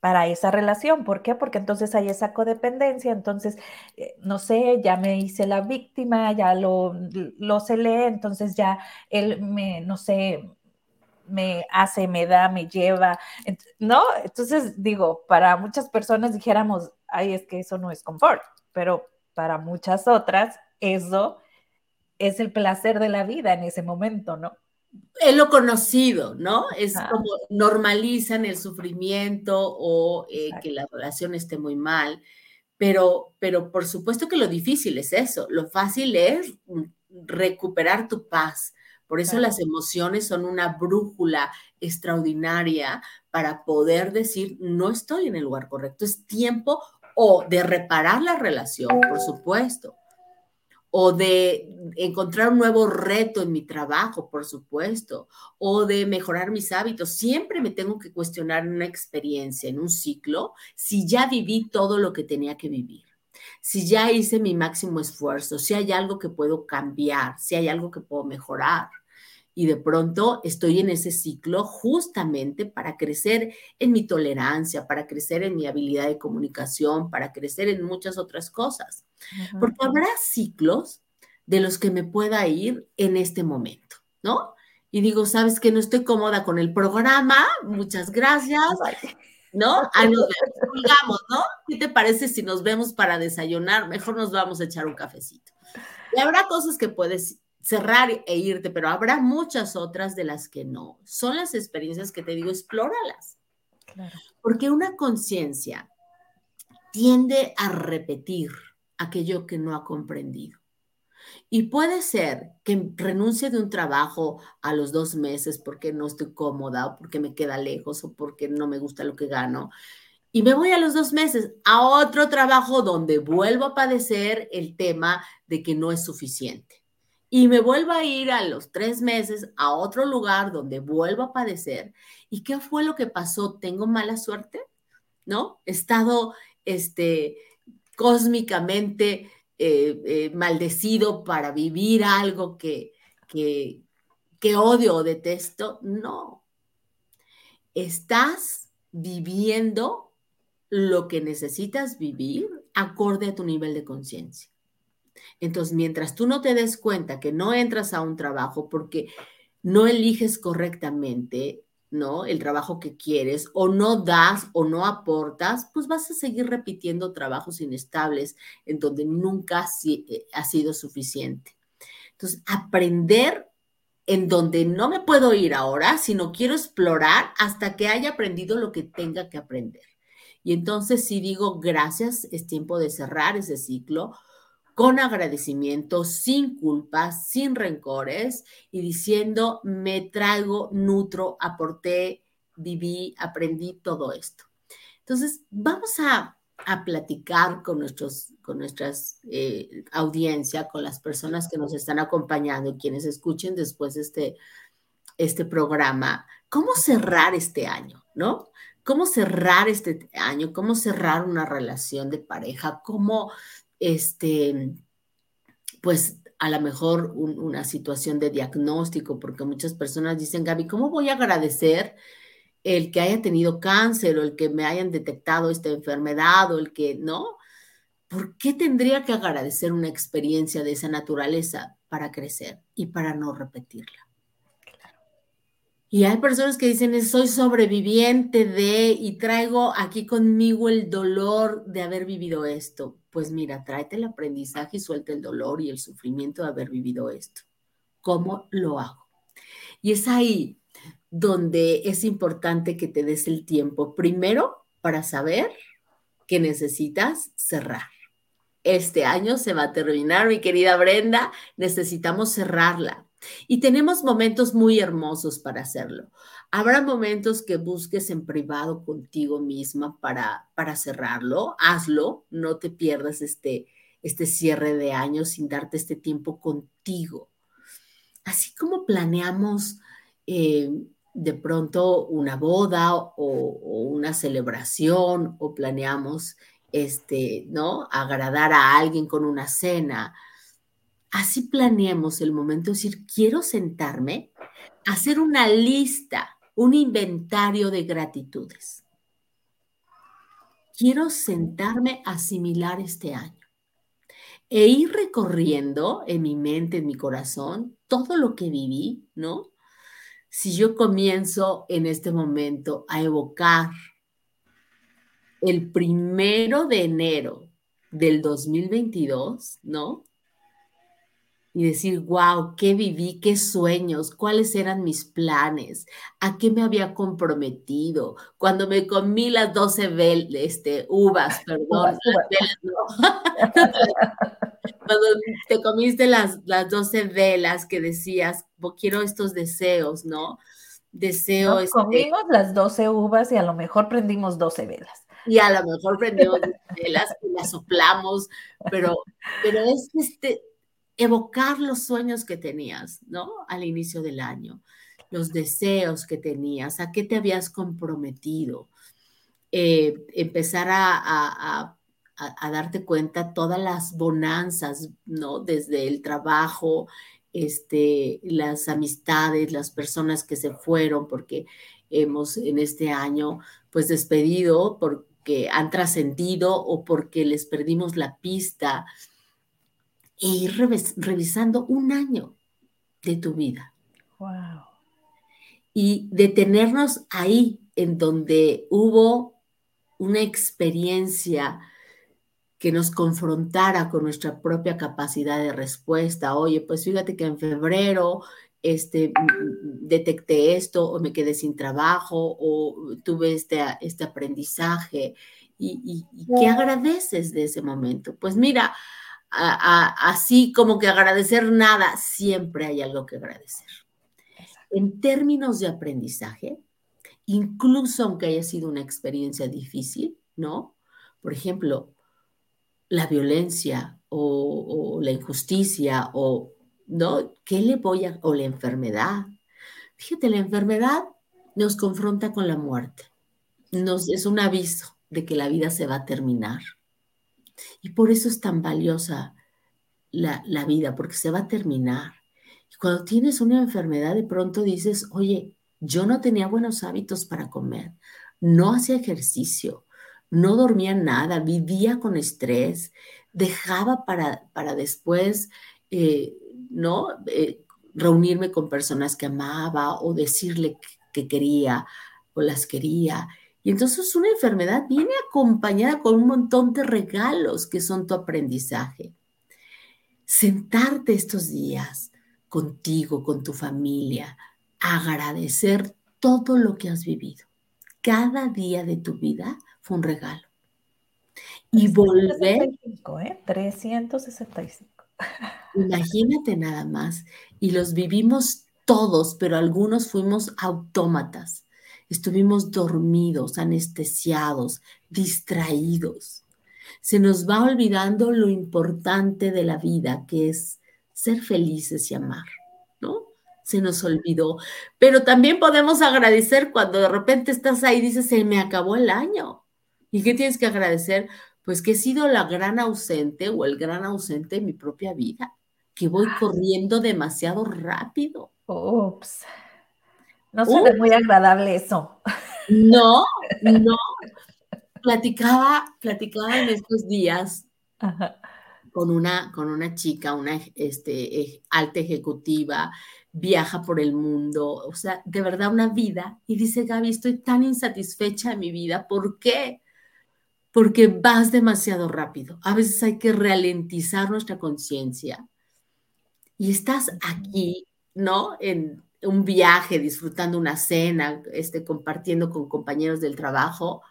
Para esa relación. ¿Por qué? Porque entonces hay esa codependencia, entonces, eh, no sé, ya me hice la víctima, ya lo, lo celé, entonces ya él me, no sé, me hace, me da, me lleva, ¿no? Entonces, digo, para muchas personas dijéramos, ay, es que eso no es confort, pero para muchas otras eso es el placer de la vida en ese momento, ¿no? Es lo conocido, ¿no? Es como normalizan el sufrimiento o eh, que la relación esté muy mal, pero, pero por supuesto que lo difícil es eso, lo fácil es recuperar tu paz. Por eso las emociones son una brújula extraordinaria para poder decir, no estoy en el lugar correcto, es tiempo o de reparar la relación, por supuesto, o de encontrar un nuevo reto en mi trabajo, por supuesto, o de mejorar mis hábitos. Siempre me tengo que cuestionar en una experiencia, en un ciclo, si ya viví todo lo que tenía que vivir, si ya hice mi máximo esfuerzo, si hay algo que puedo cambiar, si hay algo que puedo mejorar y de pronto estoy en ese ciclo justamente para crecer en mi tolerancia, para crecer en mi habilidad de comunicación, para crecer en muchas otras cosas. Porque habrá ciclos de los que me pueda ir en este momento, ¿no? Y digo, sabes que no estoy cómoda con el programa, muchas gracias. ¿No? Ah, nos vemos, ¿no? ¿Qué te parece si nos vemos para desayunar? Mejor nos vamos a echar un cafecito. Y habrá cosas que puedes cerrar e irte, pero habrá muchas otras de las que no. Son las experiencias que te digo, explóralas. Porque una conciencia tiende a repetir aquello que no ha comprendido. Y puede ser que renuncie de un trabajo a los dos meses porque no estoy cómoda o porque me queda lejos o porque no me gusta lo que gano. Y me voy a los dos meses a otro trabajo donde vuelvo a padecer el tema de que no es suficiente y me vuelvo a ir a los tres meses a otro lugar donde vuelvo a padecer. ¿Y qué fue lo que pasó? ¿Tengo mala suerte? ¿No? He estado este, cósmicamente eh, eh, maldecido para vivir algo que, que, que odio o detesto. No. Estás viviendo lo que necesitas vivir acorde a tu nivel de conciencia. Entonces, mientras tú no te des cuenta que no entras a un trabajo porque no eliges correctamente, ¿no? El trabajo que quieres, o no das o no aportas, pues vas a seguir repitiendo trabajos inestables en donde nunca eh, ha sido suficiente. Entonces, aprender en donde no me puedo ir ahora, sino quiero explorar hasta que haya aprendido lo que tenga que aprender. Y entonces, si digo gracias, es tiempo de cerrar ese ciclo con agradecimiento, sin culpas, sin rencores y diciendo, me traigo, nutro, aporté, viví, aprendí todo esto. Entonces, vamos a, platicar con, nuestros, con nuestras eh, audiencia, con las personas que nos están acompañando, quienes escuchen después este, este programa, cómo cerrar este año, ¿no? ¿Cómo cerrar este año? ¿Cómo cerrar una relación de pareja? ¿Cómo este, pues a lo mejor una situación de diagnóstico, porque muchas personas dicen, Gaby, ¿cómo voy a agradecer el que haya tenido cáncer o el que me hayan detectado esta enfermedad o el que, ¿no? ¿Por qué tendría que agradecer una experiencia de esa naturaleza para crecer y para no repetirla? Y hay personas que dicen, soy sobreviviente de y traigo aquí conmigo el dolor de haber vivido esto. Pues mira, tráete el aprendizaje y suelta el dolor y el sufrimiento de haber vivido esto. ¿Cómo lo hago? Y es ahí donde es importante que te des el tiempo, primero, para saber que necesitas cerrar. Este año se va a terminar, mi querida Brenda, necesitamos cerrarla y tenemos momentos muy hermosos para hacerlo. Habrá momentos que busques en privado contigo misma para, para cerrarlo. Hazlo, no te pierdas este, este cierre de año sin darte este tiempo contigo. Así como planeamos eh, de pronto una boda o, o, una celebración o planeamos este, ¿no? Agradar a alguien con una cena así planeemos el momento, decir, quiero sentarme, hacer una lista, un inventario de gratitudes. Quiero sentarme a asimilar este año e ir recorriendo en mi mente, en mi corazón, todo lo que viví, ¿no? Si yo comienzo en este momento a evocar el primero de enero del 2022, ¿no? Y decir, wow, qué viví, qué sueños, cuáles eran mis planes, a qué me había comprometido, cuando me comí las 12 este, uvas, perdón, cuando te comiste las, las 12 velas que decías, quiero estos deseos, ¿no? Deseo. Nos este comimos las 12 uvas y a lo mejor prendimos 12 velas. Y a lo mejor prendimos 12 velas y las soplamos, pero, pero es este evocar los sueños que tenías, ¿no? Al inicio del año, los deseos que tenías, a qué te habías comprometido, eh, empezar a, a, darte cuenta todas las bonanzas, ¿no? Desde el trabajo, este, las amistades, las personas que se fueron, porque hemos en este año, pues despedido porque han trascendido o porque les perdimos la pista, e ir revisando un año de tu vida. Wow. Y detenernos ahí, en donde hubo una experiencia que nos confrontara con nuestra propia capacidad de respuesta. Oye, pues fíjate que en febrero este, detecté esto o me quedé sin trabajo o tuve este, este aprendizaje. ¿Y, y, qué agradeces de ese momento? Pues mira, así como que agradecer nada, siempre hay algo que agradecer. En términos de aprendizaje, incluso aunque haya sido una experiencia difícil, ¿no? Por ejemplo, la violencia o, la injusticia o, ¿no? ¿Qué le voy a, o la enfermedad? Fíjate, la enfermedad nos confronta con la muerte. Nos, es un aviso de que la vida se va a terminar. Y por eso es tan valiosa la, la vida, porque se va a terminar. Y cuando tienes una enfermedad, de pronto dices, oye, yo no tenía buenos hábitos para comer, no hacía ejercicio, no dormía nada, vivía con estrés, dejaba para, para después, eh, ¿no? Eh, reunirme con personas que amaba o decirle que quería o las quería. Y entonces una enfermedad viene acompañada con un montón de regalos que son tu aprendizaje. Sentarte estos días contigo, con tu familia, agradecer todo lo que has vivido. Cada día de tu vida fue un regalo. Y volver... 365. ¿eh? Imagínate nada más. Y los vivimos todos, pero algunos fuimos autómatas. Estuvimos dormidos, anestesiados, distraídos. Se nos va olvidando lo importante de la vida, que es ser felices y amar, ¿no? Se nos olvidó. Pero también podemos agradecer cuando de repente estás ahí y dices, se me acabó el año. ¿Y qué tienes que agradecer? Pues que he sido la gran ausente o el gran ausente de mi propia vida, que voy ah. corriendo demasiado rápido. Ups. No suena muy agradable eso. No, no. Platicaba, platicaba en estos días con una, con una chica, una este, alta ejecutiva, viaja por el mundo, o sea, de verdad una vida. Y dice, Gaby, estoy tan insatisfecha en mi vida. ¿Por qué? Porque vas demasiado rápido. A veces hay que ralentizar nuestra conciencia. Y estás aquí, ¿no? En, un viaje, disfrutando una cena, este, compartiendo con compañeros del trabajo,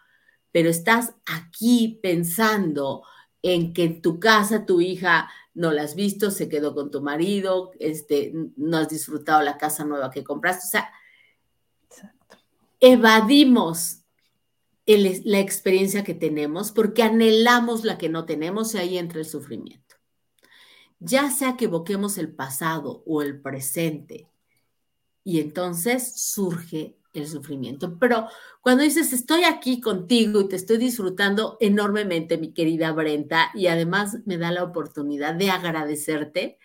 pero estás aquí pensando en que en tu casa tu hija no la has visto, se quedó con tu marido, este, no has disfrutado la casa nueva que compraste. O sea, evadimos la experiencia que tenemos porque anhelamos la que no tenemos y ahí entra el sufrimiento. Ya sea que evoquemos el pasado o el presente y entonces surge el sufrimiento. Pero cuando dices, estoy aquí contigo y te estoy disfrutando enormemente, mi querida Brenta, y además me da la oportunidad de agradecerte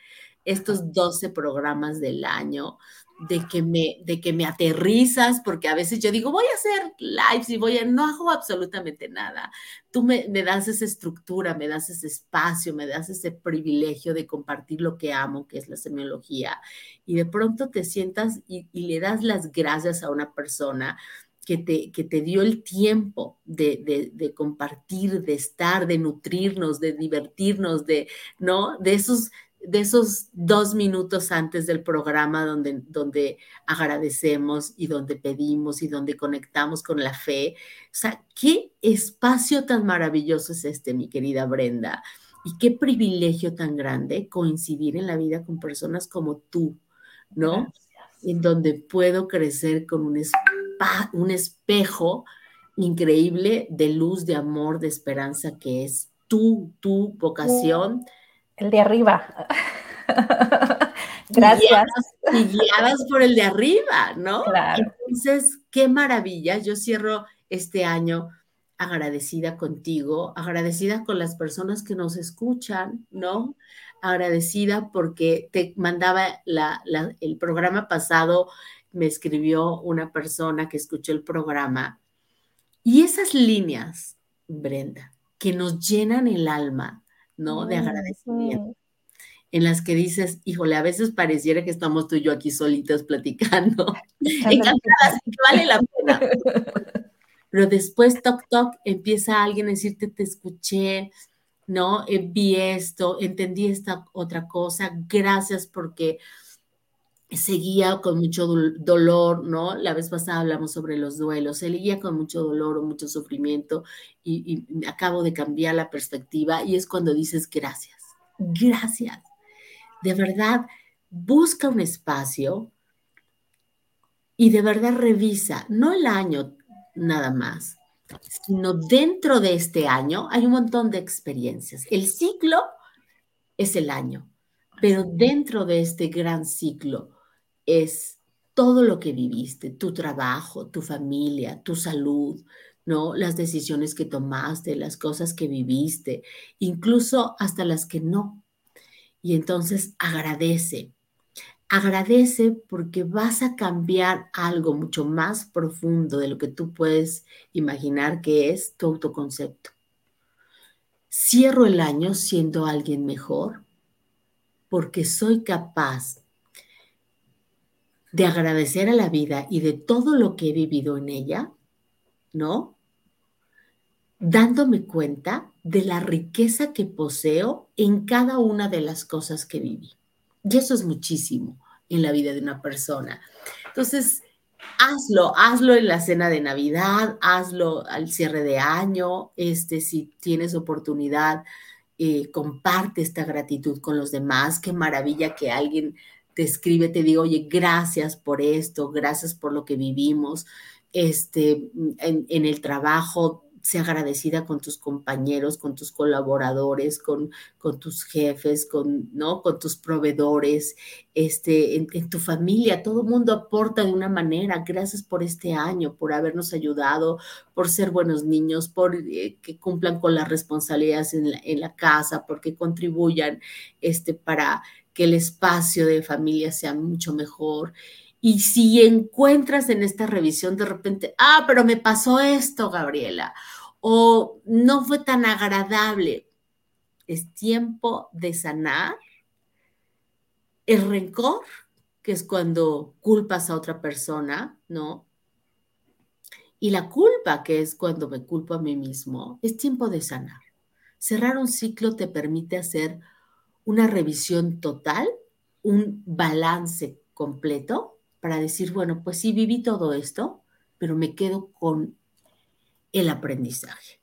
estos 12 programas del año, de que me, de que me aterrizas, porque a veces yo digo, voy a hacer lives y voy a, no hago absolutamente nada. Tú me, das esa estructura, me das ese espacio, me das ese privilegio de compartir lo que amo, que es la semiología, y de pronto te sientas y, le das las gracias a una persona que te, que te dio el tiempo de, de, compartir, de estar, de nutrirnos, de divertirnos, de, ¿no? De esos de esos dos minutos antes del programa donde, donde agradecemos y donde pedimos y donde conectamos con la fe. O sea, qué espacio tan maravilloso es este, mi querida Brenda. Y qué privilegio tan grande coincidir en la vida con personas como tú, ¿no? En donde puedo crecer con un, un espejo increíble de luz, de amor, de esperanza que es tú, tu vocación. El de arriba. Gracias. Y guiadas, por el de arriba, ¿no? Entonces, qué maravilla. Yo cierro este año agradecida contigo, agradecida con las personas que nos escuchan, ¿no? Agradecida porque te mandaba el programa pasado, me escribió una persona que escuchó el programa. Y esas líneas, Brenda, que nos llenan el alma, ¿no? De agradecimiento. En las que dices, híjole, a veces pareciera que estamos tú y yo aquí solitos platicando. Encantadas, vale la pena. Pero después, toc, toc, empieza alguien a decirte, te escuché, ¿no? Eh, vi esto, entendí esta otra cosa, gracias porque seguía con mucho dolor, ¿no? La vez pasada hablamos sobre los duelos, seguía con mucho dolor o mucho sufrimiento y, y, acabo de cambiar la perspectiva y es cuando dices gracias, gracias. De verdad, busca un espacio y de verdad revisa, no el año nada más, sino dentro de este año hay un montón de experiencias. El ciclo es el año, pero dentro de este gran ciclo es todo lo que viviste, tu trabajo, tu familia, tu salud, ¿no? Las decisiones que tomaste, las cosas que viviste, incluso hasta las que no. Y entonces agradece, agradece porque vas a cambiar algo mucho más profundo de lo que tú puedes imaginar que es tu autoconcepto. Cierro el año siendo alguien mejor porque soy capaz de agradecer a la vida y de todo lo que he vivido en ella, ¿no? Dándome cuenta de la riqueza que poseo en cada una de las cosas que viví. Y eso es muchísimo en la vida de una persona. Entonces, hazlo, hazlo en la cena de Navidad, hazlo al cierre de año, este, si tienes oportunidad, eh, comparte esta gratitud con los demás. Qué maravilla que alguien te escribe, te digo, oye, gracias por esto, gracias por lo que vivimos, este, en, el trabajo, sea agradecida con tus compañeros, con tus colaboradores, con, con tus jefes, con, ¿no? con tus proveedores, este, en, tu familia. Todo el mundo aporta de una manera. Gracias por este año, por habernos ayudado, por ser buenos niños, por eh, que cumplan con las responsabilidades en la, en la casa, porque contribuyan este, para que el espacio de familia sea mucho mejor. Y si encuentras en esta revisión de repente, ah, pero me pasó esto, Gabriela, o no fue tan agradable, es tiempo de sanar el rencor, que es cuando culpas a otra persona, ¿no? Y la culpa, que es cuando me culpo a mí mismo, es tiempo de sanar. Cerrar un ciclo te permite hacer una revisión total, un balance completo para decir, bueno, pues sí, viví todo esto, pero me quedo con el aprendizaje.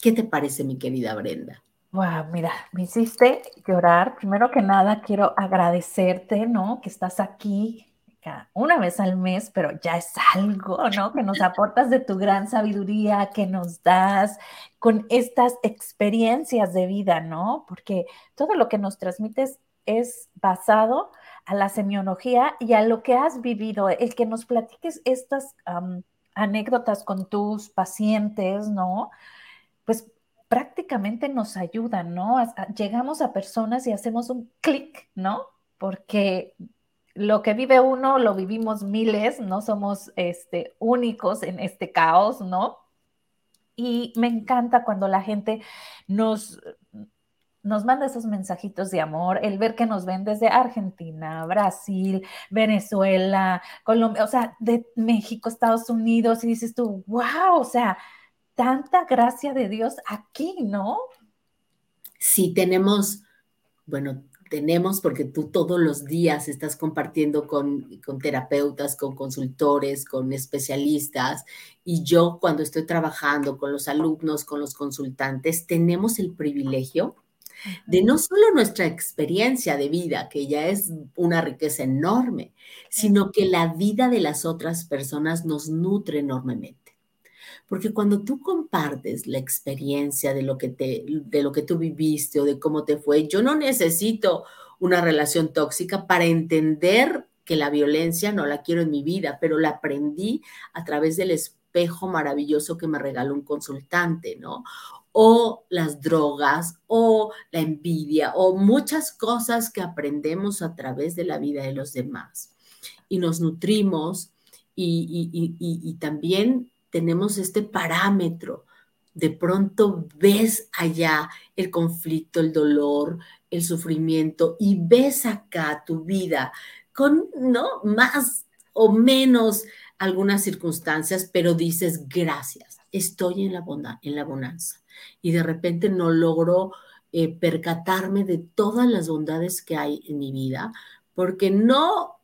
¿Qué te parece, mi querida Brenda? Wow, mira, me hiciste llorar. Primero que nada, quiero agradecerte, ¿no? Que estás aquí una vez al mes, pero ya es algo, ¿no? Que nos aportas de tu gran sabiduría, que nos das con estas experiencias de vida, ¿no? Porque todo lo que nos transmites es basado a la semiología y a lo que has vivido, el que nos platiques estas anécdotas con tus pacientes, ¿no? Pues prácticamente nos ayudan, ¿no? llegamos a personas y hacemos un clic, ¿no? Porque lo que vive uno lo vivimos miles, no somos este, únicos en este caos, ¿no? Y me encanta cuando la gente nos, nos manda esos mensajitos de amor, el ver que nos ven desde Argentina, Brasil, Venezuela, Colombia, o sea, de México, Estados Unidos, y dices tú, wow, o sea, tanta gracia de Dios aquí, ¿no? Sí, tenemos, bueno, tenemos, porque tú todos los días estás compartiendo con, terapeutas, con consultores, con especialistas, y yo cuando estoy trabajando con los alumnos, con los consultantes, tenemos el privilegio de no solo nuestra experiencia de vida, que ya es una riqueza enorme, sino que la vida de las otras personas nos nutre enormemente. Porque cuando tú compartes la experiencia de lo que te de lo que tú viviste o de cómo te fue, yo no necesito una relación tóxica para entender que la violencia no la quiero en mi vida, pero la aprendí a través del espejo maravilloso que me regaló un consultante, ¿no? O las drogas, o la envidia, o muchas cosas que aprendemos a través de la vida de los demás. Y nos nutrimos y, y también tenemos este parámetro. De pronto ves allá el conflicto, el dolor, el sufrimiento y ves acá tu vida con, ¿no? Más o menos algunas circunstancias, pero dices, gracias, estoy en la, bondad, en la bonanza. Y de repente no logro eh, percatarme de todas las bondades que hay en mi vida, porque no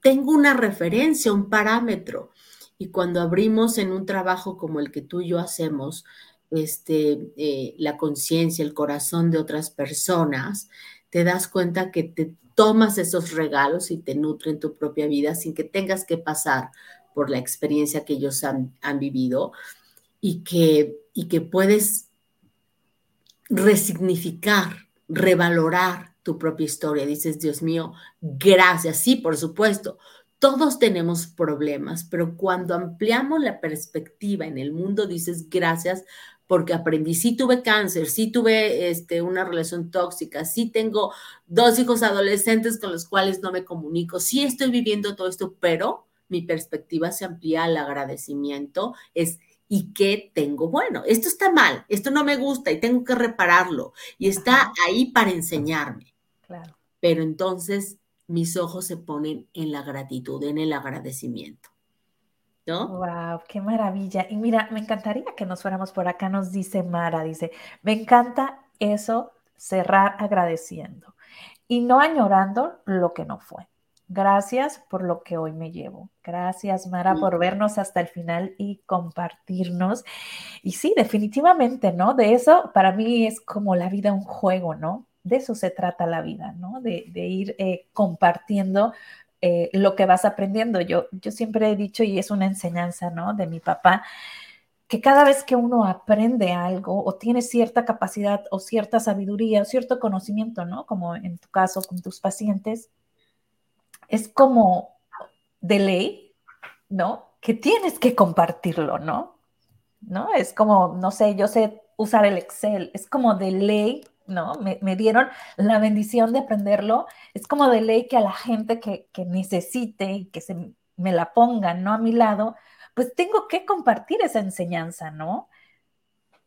tengo una referencia, un parámetro. Y cuando abrimos en un trabajo como el que tú y yo hacemos, este, eh, la conciencia, el corazón de otras personas, te das cuenta que te tomas esos regalos y te nutren tu propia vida sin que tengas que pasar por la experiencia que ellos han, vivido y que, y que puedes resignificar, revalorar tu propia historia. Dices, Dios mío, gracias. Sí, por supuesto, todos tenemos problemas, pero cuando ampliamos la perspectiva en el mundo, dices, gracias porque aprendí, sí tuve cáncer, sí tuve este, una relación tóxica, sí tengo dos hijos adolescentes con los cuales no me comunico, sí estoy viviendo todo esto, pero mi perspectiva se amplía al agradecimiento, es ¿y qué tengo bueno? Esto está mal, esto no me gusta y tengo que repararlo y está ahí para enseñarme. Claro. Pero entonces mis ojos se ponen en la gratitud, en el agradecimiento. ¿no? Wow, qué maravilla. Y mira, me encantaría que nos fuéramos por acá, nos dice Mara, dice, me encanta eso, cerrar agradeciendo y no añorando lo que no fue. Gracias por lo que hoy me llevo. Gracias, Mara, por vernos hasta el final y compartirnos. Y sí, definitivamente, ¿no? De eso, para mí es como la vida un juego, ¿no? De eso se trata la vida, ¿no? De, ir eh, compartiendo eh, lo que vas aprendiendo. Yo, yo siempre he dicho, y es una enseñanza, ¿no? De mi papá, que cada vez que uno aprende algo o tiene cierta capacidad o cierta sabiduría o cierto conocimiento, ¿no? Como en tu caso con tus pacientes, es como de ley, ¿no? Que tienes que compartirlo, ¿no? ¿No? Es como, no sé, yo sé usar el Excel, es como de ley ¿no? Me, dieron la bendición de aprenderlo. Es como de ley que a la gente que, necesite y que se me la pongan, ¿no? A mi lado, pues tengo que compartir esa enseñanza, ¿no?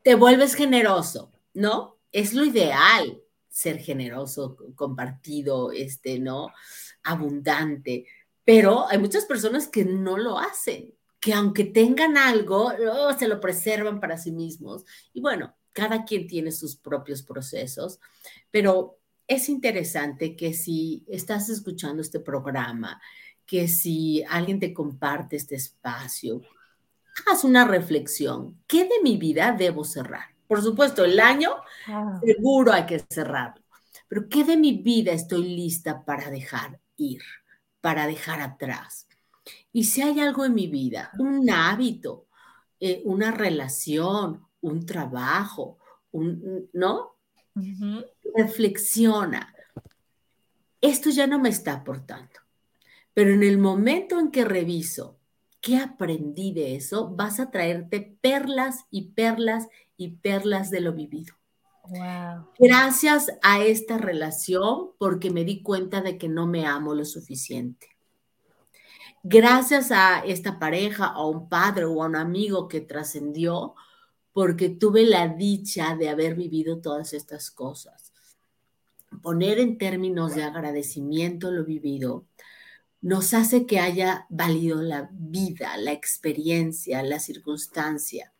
Te vuelves generoso, ¿no? Es lo ideal ser generoso, compartido, este, ¿no? Abundante. Pero hay muchas personas que no lo hacen, que aunque tengan algo, se lo preservan para sí mismos. Y bueno, cada quien tiene sus propios procesos, pero es interesante que si estás escuchando este programa, que si alguien te comparte este espacio, hagas una reflexión. ¿Qué de mi vida debo cerrar? Por supuesto, el año ah. seguro hay que cerrarlo, pero ¿qué de mi vida estoy lista para dejar ir, para dejar atrás? Y si hay algo en mi vida, un hábito, eh, una relación, un trabajo, un, ¿no? Reflexiona. Esto ya no me está aportando. Pero en el momento en que reviso qué aprendí de eso, vas a traerte perlas y perlas y perlas de lo vivido. Gracias a esta relación porque me di cuenta de que no me amo lo suficiente. Gracias a esta pareja, a un padre o a un amigo que trascendió, porque tuve la dicha de haber vivido todas estas cosas. Poner en términos de agradecimiento lo vivido nos hace que haya valido la vida, la experiencia, la circunstancia,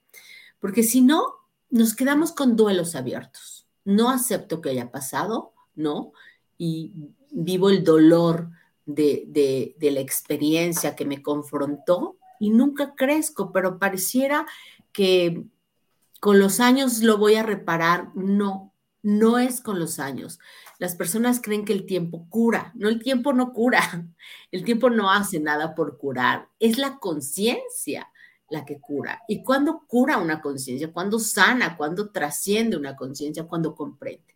porque si no, nos quedamos con duelos abiertos. No acepto que haya pasado, ¿no? Y vivo el dolor de, la experiencia que me confrontó y nunca crezco, pero pareciera que con los años lo voy a reparar. No, no es con los años. Las personas creen que el tiempo cura. No, el tiempo no cura. El tiempo no hace nada por curar. Es la conciencia la que cura. ¿Y cuando cura una conciencia? Cuando sana? cuando trasciende una conciencia? Cuando comprende.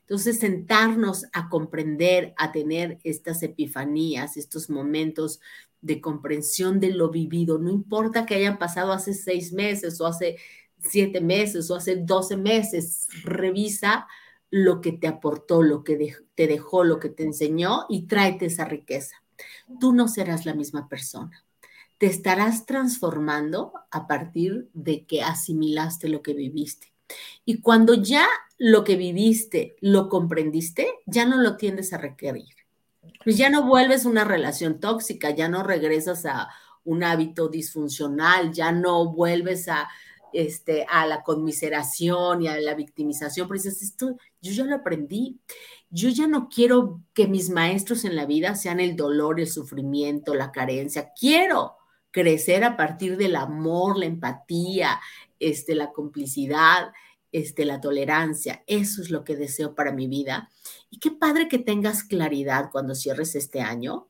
Entonces, sentarnos a comprender, a tener estas epifanías, estos momentos de comprensión de lo vivido, no importa que hayan pasado hace seis meses o hace siete meses o hace doce meses, revisa lo que te aportó, lo que te dejó, lo que te enseñó y tráete esa riqueza. Tú no serás la misma persona. Te estarás transformando a partir de que asimilaste lo que viviste. Y cuando ya lo que viviste lo comprendiste, ya no lo tiendes a requerir. Pues ya no vuelves una relación tóxica, ya no regresas a un hábito disfuncional, ya no vuelves a este, a la conmiseración y a la victimización, pero dices, esto yo ya lo aprendí. Yo ya no quiero que mis maestros en la vida sean el dolor, el sufrimiento, la carencia. Quiero crecer a partir del amor, la empatía, este, la complicidad, este, la tolerancia. Eso es lo que deseo para mi vida. Y qué padre que tengas claridad cuando cierres este año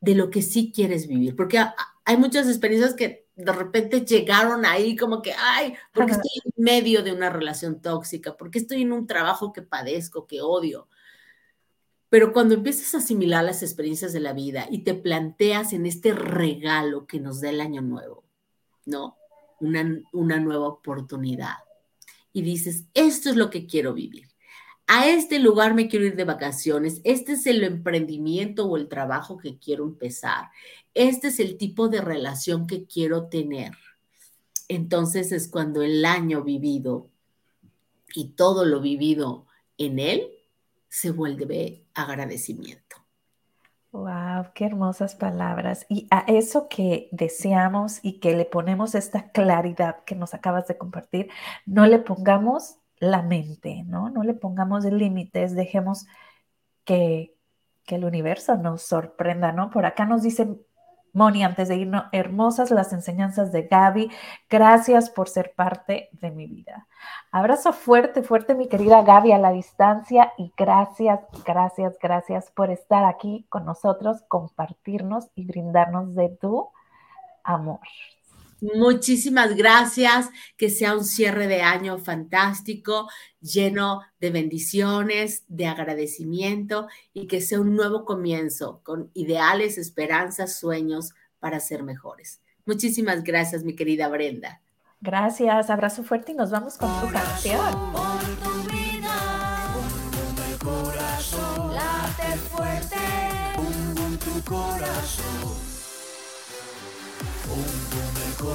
de lo que sí quieres vivir, porque hay muchas experiencias que de repente llegaron ahí como que, ay, porque estoy en medio de una relación tóxica, porque estoy en un trabajo que padezco, que odio. Pero cuando empiezas a asimilar las experiencias de la vida y te planteas en este regalo que nos da el año nuevo, ¿no? Una, una nueva oportunidad. Y dices, esto es lo que quiero vivir. A este lugar me quiero ir de vacaciones. Este es el emprendimiento o el trabajo que quiero empezar este es el tipo de relación que quiero tener. Entonces es cuando el año vivido y todo lo vivido en él se vuelve agradecimiento. Wow, qué hermosas palabras. Y a eso que deseamos y que le ponemos esta claridad que nos acabas de compartir, no le pongamos la mente, ¿no? No le pongamos límites, dejemos que, que el universo nos sorprenda, ¿no? Por acá nos dicen Moni, antes de irnos, hermosas las enseñanzas de Gaby. Gracias por ser parte de mi vida. Abrazo fuerte, fuerte, mi querida Gaby, a la distancia. Y gracias, gracias, gracias por estar aquí con nosotros, compartirnos y brindarnos de tu amor. Muchísimas gracias, que sea un cierre de año fantástico, lleno de bendiciones, de agradecimiento y que sea un nuevo comienzo con ideales, esperanzas, sueños para ser mejores. Muchísimas gracias, mi querida Brenda. Gracias, abrazo fuerte y nos vamos con tu canción.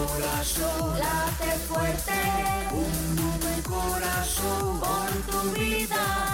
corazón late fuerte, un nuevo corazón por tu vida.